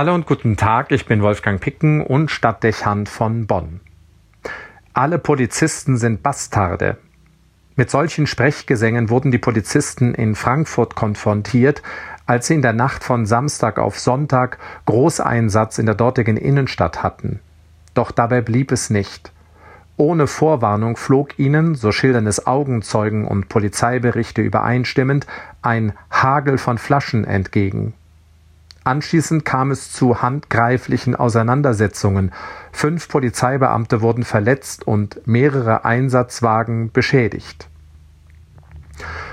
Hallo und guten Tag, ich bin Wolfgang Picken und Stadtdechant von Bonn. Alle Polizisten sind Bastarde. Mit solchen Sprechgesängen wurden die Polizisten in Frankfurt konfrontiert, als sie in der Nacht von Samstag auf Sonntag Großeinsatz in der dortigen Innenstadt hatten. Doch dabei blieb es nicht. Ohne Vorwarnung flog ihnen, so schildern es Augenzeugen und Polizeiberichte übereinstimmend, ein Hagel von Flaschen entgegen. Anschließend kam es zu handgreiflichen Auseinandersetzungen. Fünf Polizeibeamte wurden verletzt und mehrere Einsatzwagen beschädigt.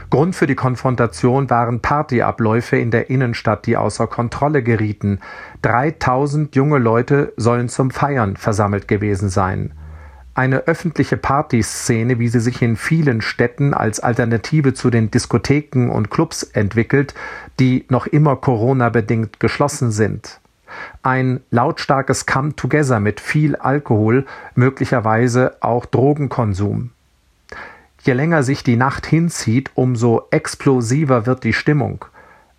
Grund für die Konfrontation waren Partyabläufe in der Innenstadt, die außer Kontrolle gerieten. 3000 junge Leute sollen zum Feiern versammelt gewesen sein eine öffentliche Partyszene, wie sie sich in vielen Städten als Alternative zu den Diskotheken und Clubs entwickelt, die noch immer Corona-bedingt geschlossen sind. Ein lautstarkes Come-Together mit viel Alkohol, möglicherweise auch Drogenkonsum. Je länger sich die Nacht hinzieht, umso explosiver wird die Stimmung.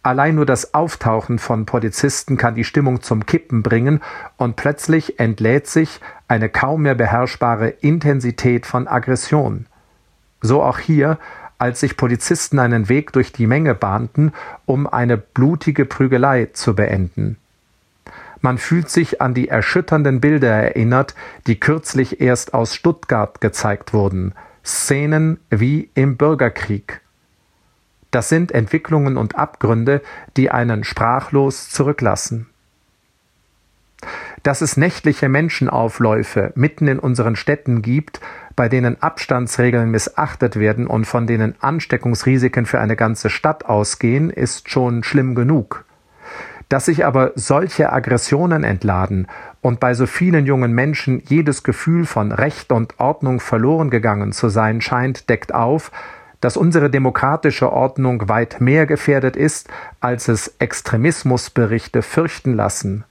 Allein nur das Auftauchen von Polizisten kann die Stimmung zum Kippen bringen und plötzlich entlädt sich eine kaum mehr beherrschbare Intensität von Aggression. So auch hier, als sich Polizisten einen Weg durch die Menge bahnten, um eine blutige Prügelei zu beenden. Man fühlt sich an die erschütternden Bilder erinnert, die kürzlich erst aus Stuttgart gezeigt wurden, Szenen wie im Bürgerkrieg. Das sind Entwicklungen und Abgründe, die einen sprachlos zurücklassen. Dass es nächtliche Menschenaufläufe mitten in unseren Städten gibt, bei denen Abstandsregeln missachtet werden und von denen Ansteckungsrisiken für eine ganze Stadt ausgehen, ist schon schlimm genug. Dass sich aber solche Aggressionen entladen und bei so vielen jungen Menschen jedes Gefühl von Recht und Ordnung verloren gegangen zu sein scheint, deckt auf, dass unsere demokratische Ordnung weit mehr gefährdet ist, als es Extremismusberichte fürchten lassen.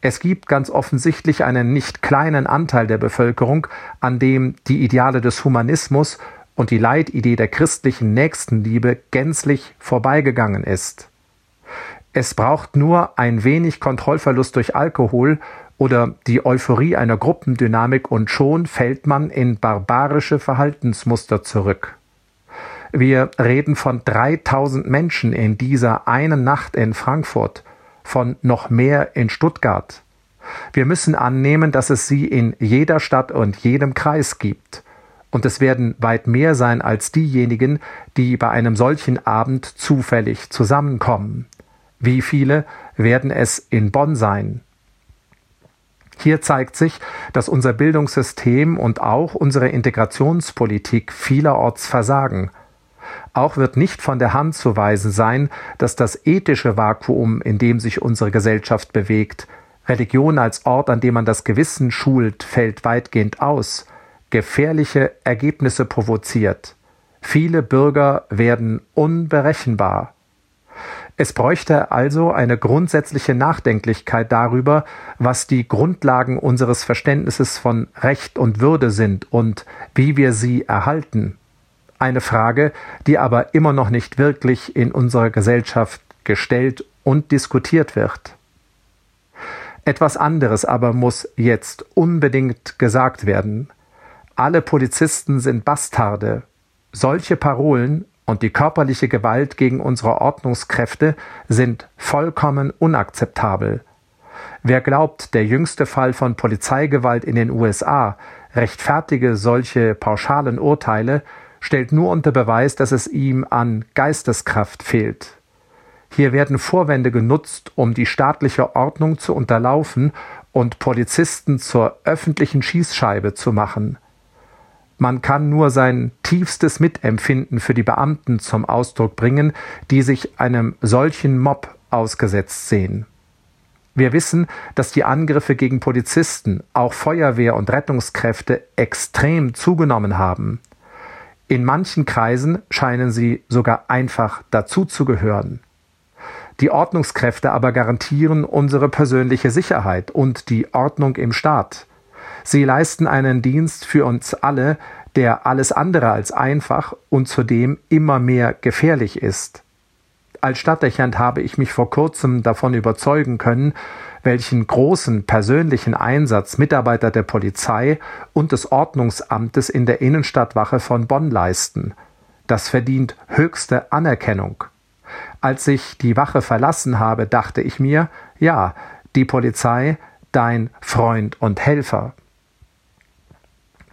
Es gibt ganz offensichtlich einen nicht kleinen Anteil der Bevölkerung, an dem die Ideale des Humanismus und die Leitidee der christlichen Nächstenliebe gänzlich vorbeigegangen ist. Es braucht nur ein wenig Kontrollverlust durch Alkohol oder die Euphorie einer Gruppendynamik und schon fällt man in barbarische Verhaltensmuster zurück. Wir reden von 3000 Menschen in dieser einen Nacht in Frankfurt, von noch mehr in Stuttgart. Wir müssen annehmen, dass es sie in jeder Stadt und jedem Kreis gibt. Und es werden weit mehr sein als diejenigen, die bei einem solchen Abend zufällig zusammenkommen. Wie viele werden es in Bonn sein? Hier zeigt sich, dass unser Bildungssystem und auch unsere Integrationspolitik vielerorts versagen – auch wird nicht von der Hand zu weisen sein, dass das ethische Vakuum, in dem sich unsere Gesellschaft bewegt, Religion als Ort, an dem man das Gewissen schult, fällt weitgehend aus, gefährliche Ergebnisse provoziert. Viele Bürger werden unberechenbar. Es bräuchte also eine grundsätzliche Nachdenklichkeit darüber, was die Grundlagen unseres Verständnisses von Recht und Würde sind und wie wir sie erhalten. Eine Frage, die aber immer noch nicht wirklich in unserer Gesellschaft gestellt und diskutiert wird. Etwas anderes aber muss jetzt unbedingt gesagt werden. Alle Polizisten sind Bastarde. Solche Parolen und die körperliche Gewalt gegen unsere Ordnungskräfte sind vollkommen unakzeptabel. Wer glaubt, der jüngste Fall von Polizeigewalt in den USA rechtfertige solche pauschalen Urteile, stellt nur unter Beweis, dass es ihm an Geisteskraft fehlt. Hier werden Vorwände genutzt, um die staatliche Ordnung zu unterlaufen und Polizisten zur öffentlichen Schießscheibe zu machen. Man kann nur sein tiefstes Mitempfinden für die Beamten zum Ausdruck bringen, die sich einem solchen Mob ausgesetzt sehen. Wir wissen, dass die Angriffe gegen Polizisten, auch Feuerwehr und Rettungskräfte extrem zugenommen haben. In manchen Kreisen scheinen sie sogar einfach dazuzugehören. Die Ordnungskräfte aber garantieren unsere persönliche Sicherheit und die Ordnung im Staat. Sie leisten einen Dienst für uns alle, der alles andere als einfach und zudem immer mehr gefährlich ist. Als Stadtdechant habe ich mich vor kurzem davon überzeugen können, welchen großen persönlichen Einsatz Mitarbeiter der Polizei und des Ordnungsamtes in der Innenstadtwache von Bonn leisten. Das verdient höchste Anerkennung. Als ich die Wache verlassen habe, dachte ich mir, ja, die Polizei, dein Freund und Helfer.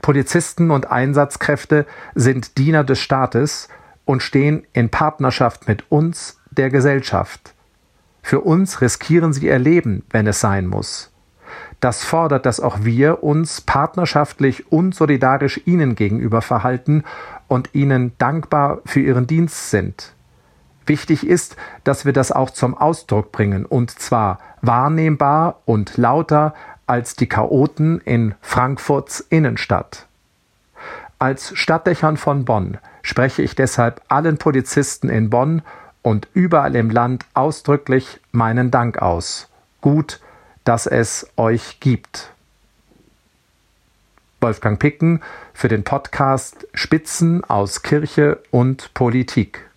Polizisten und Einsatzkräfte sind Diener des Staates und stehen in Partnerschaft mit uns, der Gesellschaft. Für uns riskieren sie ihr Leben, wenn es sein muss. Das fordert, dass auch wir uns partnerschaftlich und solidarisch ihnen gegenüber verhalten und ihnen dankbar für ihren Dienst sind. Wichtig ist, dass wir das auch zum Ausdruck bringen, und zwar wahrnehmbar und lauter als die Chaoten in Frankfurts Innenstadt. Als Stadtdächern von Bonn spreche ich deshalb allen Polizisten in Bonn und überall im Land ausdrücklich meinen Dank aus. Gut, dass es euch gibt. Wolfgang Picken für den Podcast Spitzen aus Kirche und Politik.